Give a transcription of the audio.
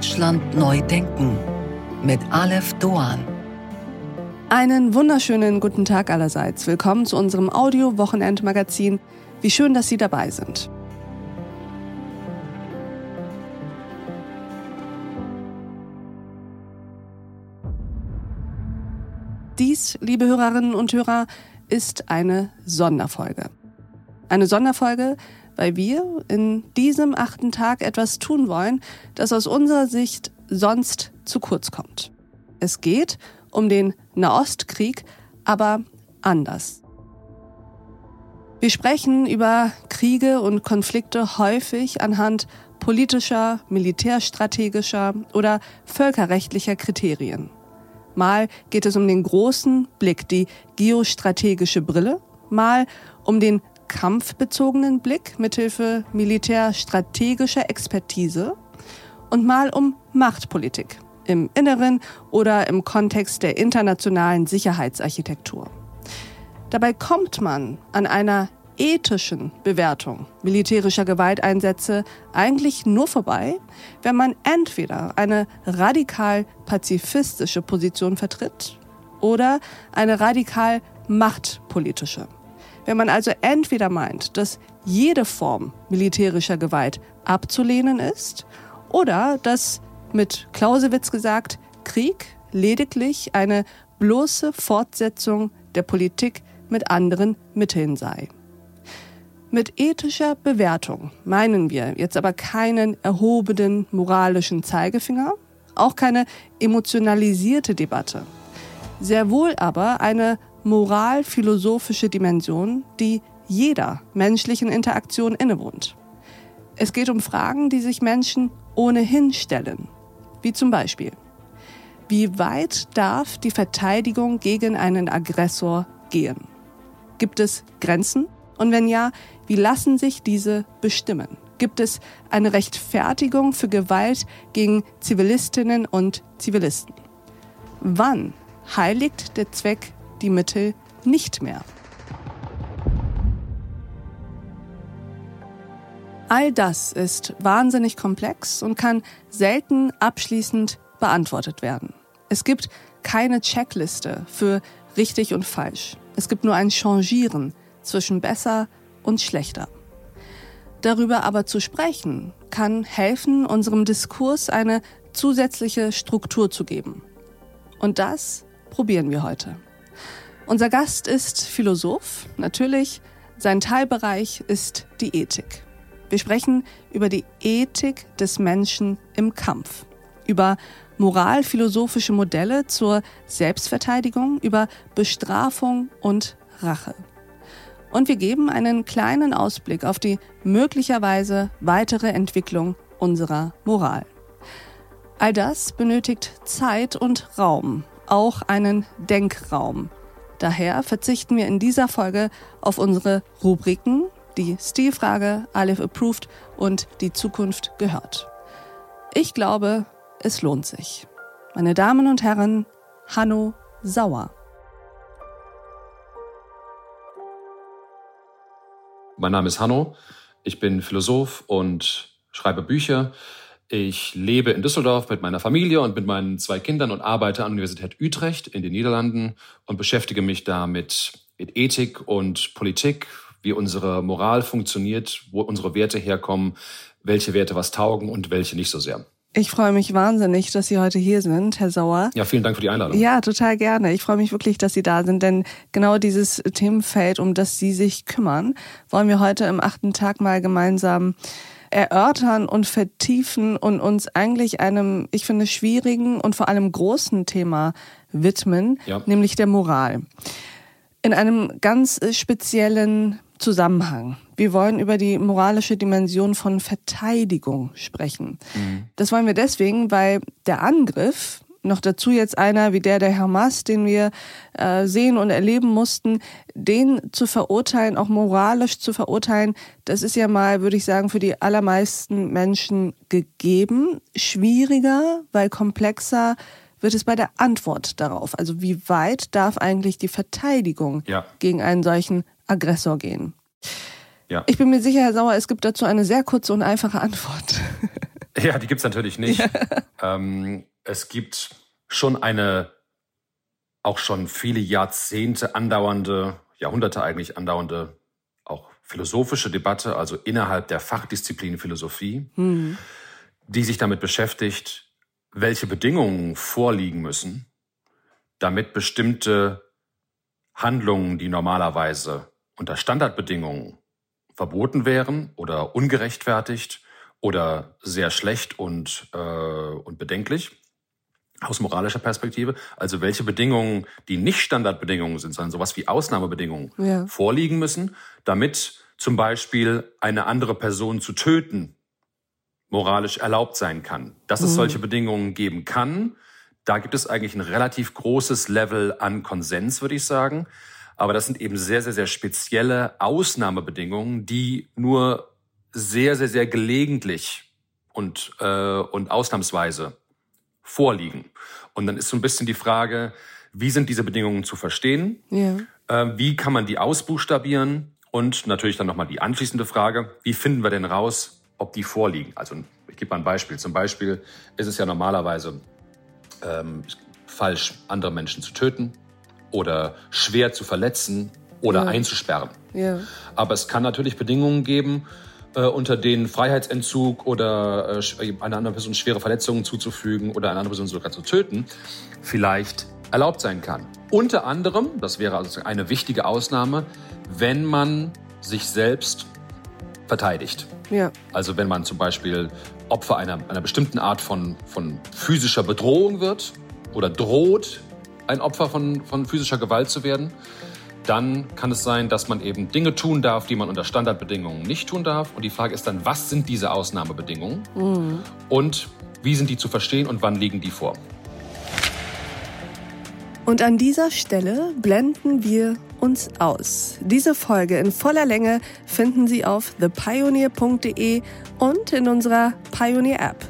Deutschland neu denken mit Aleph Doan. Einen wunderschönen guten Tag allerseits. Willkommen zu unserem Audio-Wochenend-Magazin. Wie schön, dass Sie dabei sind. Dies, liebe Hörerinnen und Hörer, ist eine Sonderfolge. Eine Sonderfolge, weil wir in diesem achten Tag etwas tun wollen, das aus unserer Sicht sonst zu kurz kommt. Es geht um den Nahostkrieg, aber anders. Wir sprechen über Kriege und Konflikte häufig anhand politischer, militärstrategischer oder völkerrechtlicher Kriterien. Mal geht es um den großen Blick, die geostrategische Brille, mal um den kampfbezogenen Blick mithilfe militärstrategischer Expertise und mal um Machtpolitik im Inneren oder im Kontext der internationalen Sicherheitsarchitektur. Dabei kommt man an einer ethischen Bewertung militärischer Gewalteinsätze eigentlich nur vorbei, wenn man entweder eine radikal pazifistische Position vertritt oder eine radikal machtpolitische. Wenn man also entweder meint, dass jede Form militärischer Gewalt abzulehnen ist oder dass mit Clausewitz gesagt, Krieg lediglich eine bloße Fortsetzung der Politik mit anderen Mitteln sei. Mit ethischer Bewertung meinen wir jetzt aber keinen erhobenen moralischen Zeigefinger, auch keine emotionalisierte Debatte. Sehr wohl aber eine moralphilosophische Dimension, die jeder menschlichen Interaktion innewohnt. Es geht um Fragen, die sich Menschen ohnehin stellen, wie zum Beispiel, wie weit darf die Verteidigung gegen einen Aggressor gehen? Gibt es Grenzen? Und wenn ja, wie lassen sich diese bestimmen? Gibt es eine Rechtfertigung für Gewalt gegen Zivilistinnen und Zivilisten? Wann heiligt der Zweck die Mittel nicht mehr. All das ist wahnsinnig komplex und kann selten abschließend beantwortet werden. Es gibt keine Checkliste für richtig und falsch. Es gibt nur ein Changieren zwischen besser und schlechter. Darüber aber zu sprechen, kann helfen, unserem Diskurs eine zusätzliche Struktur zu geben. Und das probieren wir heute. Unser Gast ist Philosoph, natürlich. Sein Teilbereich ist die Ethik. Wir sprechen über die Ethik des Menschen im Kampf, über moralphilosophische Modelle zur Selbstverteidigung, über Bestrafung und Rache. Und wir geben einen kleinen Ausblick auf die möglicherweise weitere Entwicklung unserer Moral. All das benötigt Zeit und Raum, auch einen Denkraum, Daher verzichten wir in dieser Folge auf unsere Rubriken, die Stilfrage, Aleph Approved und die Zukunft gehört. Ich glaube, es lohnt sich. Meine Damen und Herren, Hanno Sauer. Mein Name ist Hanno. Ich bin Philosoph und schreibe Bücher. Ich lebe in Düsseldorf mit meiner Familie und mit meinen zwei Kindern und arbeite an der Universität Utrecht in den Niederlanden und beschäftige mich da mit Ethik und Politik, wie unsere Moral funktioniert, wo unsere Werte herkommen, welche Werte was taugen und welche nicht so sehr. Ich freue mich wahnsinnig, dass Sie heute hier sind, Herr Sauer. Ja, vielen Dank für die Einladung. Ja, total gerne. Ich freue mich wirklich, dass Sie da sind, denn genau dieses Themenfeld, um das Sie sich kümmern, wollen wir heute im achten Tag mal gemeinsam erörtern und vertiefen und uns eigentlich einem, ich finde, schwierigen und vor allem großen Thema widmen, ja. nämlich der Moral. In einem ganz speziellen Zusammenhang. Wir wollen über die moralische Dimension von Verteidigung sprechen. Mhm. Das wollen wir deswegen, weil der Angriff noch dazu jetzt einer wie der der Hamas, den wir äh, sehen und erleben mussten, den zu verurteilen, auch moralisch zu verurteilen, das ist ja mal, würde ich sagen, für die allermeisten Menschen gegeben. Schwieriger, weil komplexer wird es bei der Antwort darauf. Also wie weit darf eigentlich die Verteidigung ja. gegen einen solchen Aggressor gehen? Ja. Ich bin mir sicher, Herr Sauer, es gibt dazu eine sehr kurze und einfache Antwort. Ja, die gibt's natürlich nicht. ähm, es gibt schon eine auch schon viele Jahrzehnte andauernde, Jahrhunderte eigentlich andauernde, auch philosophische Debatte, also innerhalb der Fachdisziplin Philosophie, mhm. die sich damit beschäftigt, welche Bedingungen vorliegen müssen, damit bestimmte Handlungen, die normalerweise unter Standardbedingungen verboten wären oder ungerechtfertigt oder sehr schlecht und, äh, und bedenklich, aus moralischer Perspektive, also welche Bedingungen, die nicht Standardbedingungen sind, sondern sowas wie Ausnahmebedingungen ja. vorliegen müssen, damit zum Beispiel eine andere Person zu töten moralisch erlaubt sein kann. Dass es mhm. solche Bedingungen geben kann, da gibt es eigentlich ein relativ großes Level an Konsens, würde ich sagen. Aber das sind eben sehr, sehr, sehr spezielle Ausnahmebedingungen, die nur sehr, sehr, sehr gelegentlich und, äh, und ausnahmsweise vorliegen. Und dann ist so ein bisschen die Frage, wie sind diese Bedingungen zu verstehen? Ja. Äh, wie kann man die ausbuchstabieren? Und natürlich dann nochmal die anschließende Frage, wie finden wir denn raus, ob die vorliegen? Also ich gebe mal ein Beispiel. Zum Beispiel ist es ja normalerweise ähm, falsch, andere Menschen zu töten oder schwer zu verletzen oder ja. einzusperren. Ja. Aber es kann natürlich Bedingungen geben, äh, unter denen Freiheitsentzug oder äh, einer anderen Person schwere Verletzungen zuzufügen oder eine andere Person sogar zu töten, vielleicht erlaubt sein kann. Unter anderem, das wäre also eine wichtige Ausnahme, wenn man sich selbst verteidigt. Ja. Also wenn man zum Beispiel Opfer einer, einer bestimmten Art von, von physischer Bedrohung wird oder droht, ein Opfer von, von physischer Gewalt zu werden, dann kann es sein, dass man eben Dinge tun darf, die man unter Standardbedingungen nicht tun darf. Und die Frage ist dann, was sind diese Ausnahmebedingungen mhm. und wie sind die zu verstehen und wann liegen die vor? Und an dieser Stelle blenden wir uns aus. Diese Folge in voller Länge finden Sie auf thepioneer.de und in unserer Pioneer App.